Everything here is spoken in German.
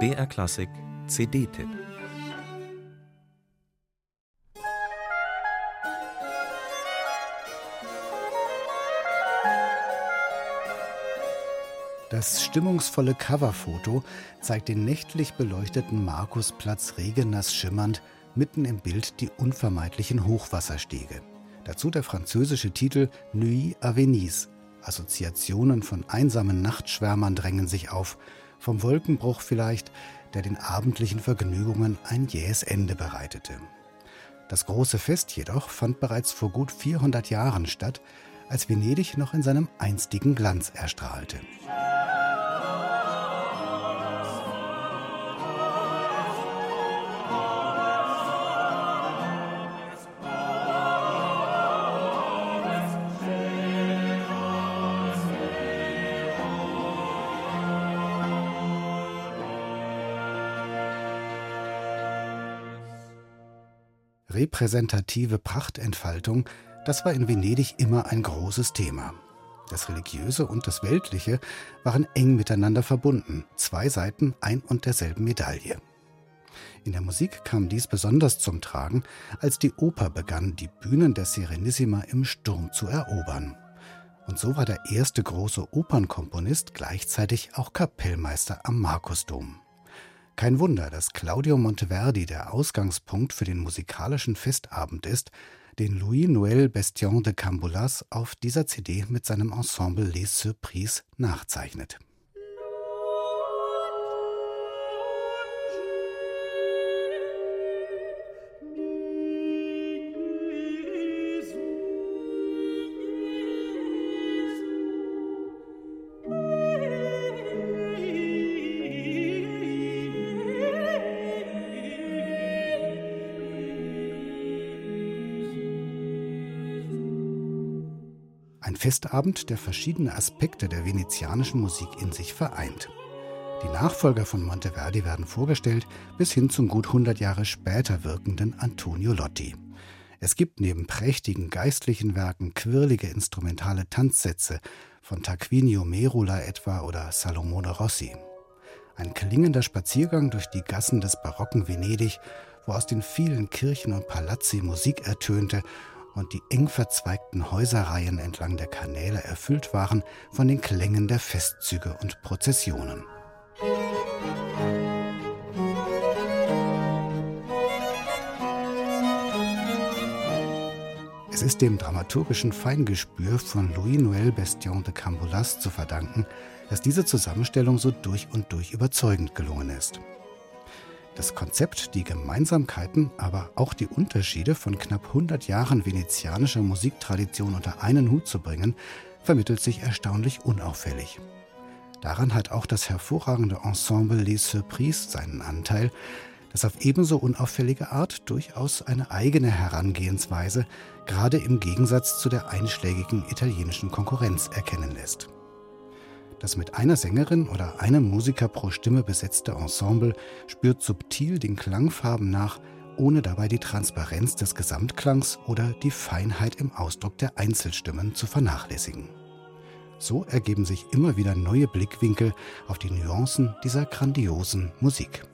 BR Klassik CD-Tipp Das stimmungsvolle Coverfoto zeigt den nächtlich beleuchteten Markusplatz regennass schimmernd, mitten im Bild die unvermeidlichen Hochwasserstege. Dazu der französische Titel Nuit à Venise. Assoziationen von einsamen Nachtschwärmern drängen sich auf, vom Wolkenbruch vielleicht, der den abendlichen Vergnügungen ein jähes Ende bereitete. Das große Fest jedoch fand bereits vor gut 400 Jahren statt, als Venedig noch in seinem einstigen Glanz erstrahlte. Repräsentative Prachtentfaltung, das war in Venedig immer ein großes Thema. Das Religiöse und das Weltliche waren eng miteinander verbunden, zwei Seiten ein und derselben Medaille. In der Musik kam dies besonders zum Tragen, als die Oper begann, die Bühnen der Serenissima im Sturm zu erobern. Und so war der erste große Opernkomponist gleichzeitig auch Kapellmeister am Markusdom. Kein Wunder, dass Claudio Monteverdi der Ausgangspunkt für den musikalischen Festabend ist, den Louis-Noël Bestion de Cambulas auf dieser CD mit seinem Ensemble Les Surprises nachzeichnet. Ein Festabend, der verschiedene Aspekte der venezianischen Musik in sich vereint. Die Nachfolger von Monteverdi werden vorgestellt, bis hin zum gut 100 Jahre später wirkenden Antonio Lotti. Es gibt neben prächtigen geistlichen Werken quirlige instrumentale Tanzsätze von Tarquinio Merula etwa oder Salomone Rossi. Ein klingender Spaziergang durch die Gassen des barocken Venedig, wo aus den vielen Kirchen und Palazzi Musik ertönte und die eng verzweigten Häuserreihen entlang der Kanäle erfüllt waren von den Klängen der Festzüge und Prozessionen. Es ist dem dramaturgischen Feingespür von Louis-Noël Bestion de Cambulas zu verdanken, dass diese Zusammenstellung so durch und durch überzeugend gelungen ist. Das Konzept, die Gemeinsamkeiten, aber auch die Unterschiede von knapp 100 Jahren venezianischer Musiktradition unter einen Hut zu bringen, vermittelt sich erstaunlich unauffällig. Daran hat auch das hervorragende Ensemble Les Surprises seinen Anteil, das auf ebenso unauffällige Art durchaus eine eigene Herangehensweise, gerade im Gegensatz zu der einschlägigen italienischen Konkurrenz erkennen lässt. Das mit einer Sängerin oder einem Musiker pro Stimme besetzte Ensemble spürt subtil den Klangfarben nach, ohne dabei die Transparenz des Gesamtklangs oder die Feinheit im Ausdruck der Einzelstimmen zu vernachlässigen. So ergeben sich immer wieder neue Blickwinkel auf die Nuancen dieser grandiosen Musik.